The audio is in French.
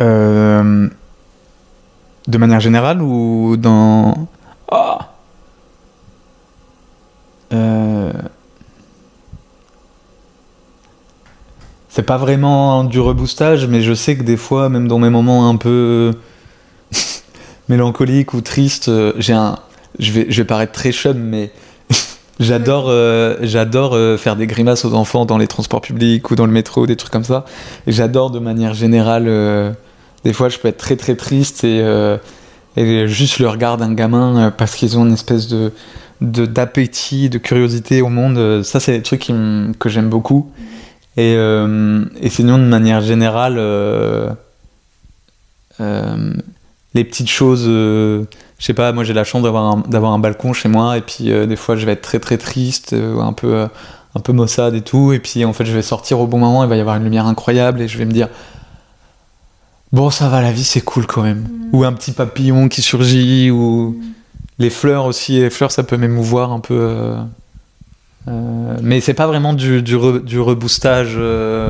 Euh, de manière générale ou dans. Ah Euh, C'est pas vraiment du reboostage, mais je sais que des fois, même dans mes moments un peu mélancoliques ou tristes, euh, j'ai un. Je vais, je vais paraître très chum, mais j'adore, euh, j'adore euh, faire des grimaces aux enfants dans les transports publics ou dans le métro, des trucs comme ça. J'adore de manière générale. Des fois, je peux être très très triste et, euh, juste le regard d'un gamin euh, parce qu'ils ont une espèce de d'appétit, de, curiosité au monde. euh, Ça, c'est des trucs que j'aime beaucoup. Et, euh, et sinon, de manière générale, les petites choses, je sais pas, moi j'ai la chance d'avoir un, un balcon chez moi, et puis des fois je vais être très très triste, un peu, un peu maussade et tout, et puis en fait je vais sortir au bon moment, il va y avoir une lumière incroyable, et je vais me dire, bon ça va, la vie c'est cool quand même. Ou un petit papillon qui surgit, ou les fleurs aussi, les fleurs ça peut m'émouvoir un peu. euh, euh, mais c'est pas vraiment du, du, re- du reboostage. euh,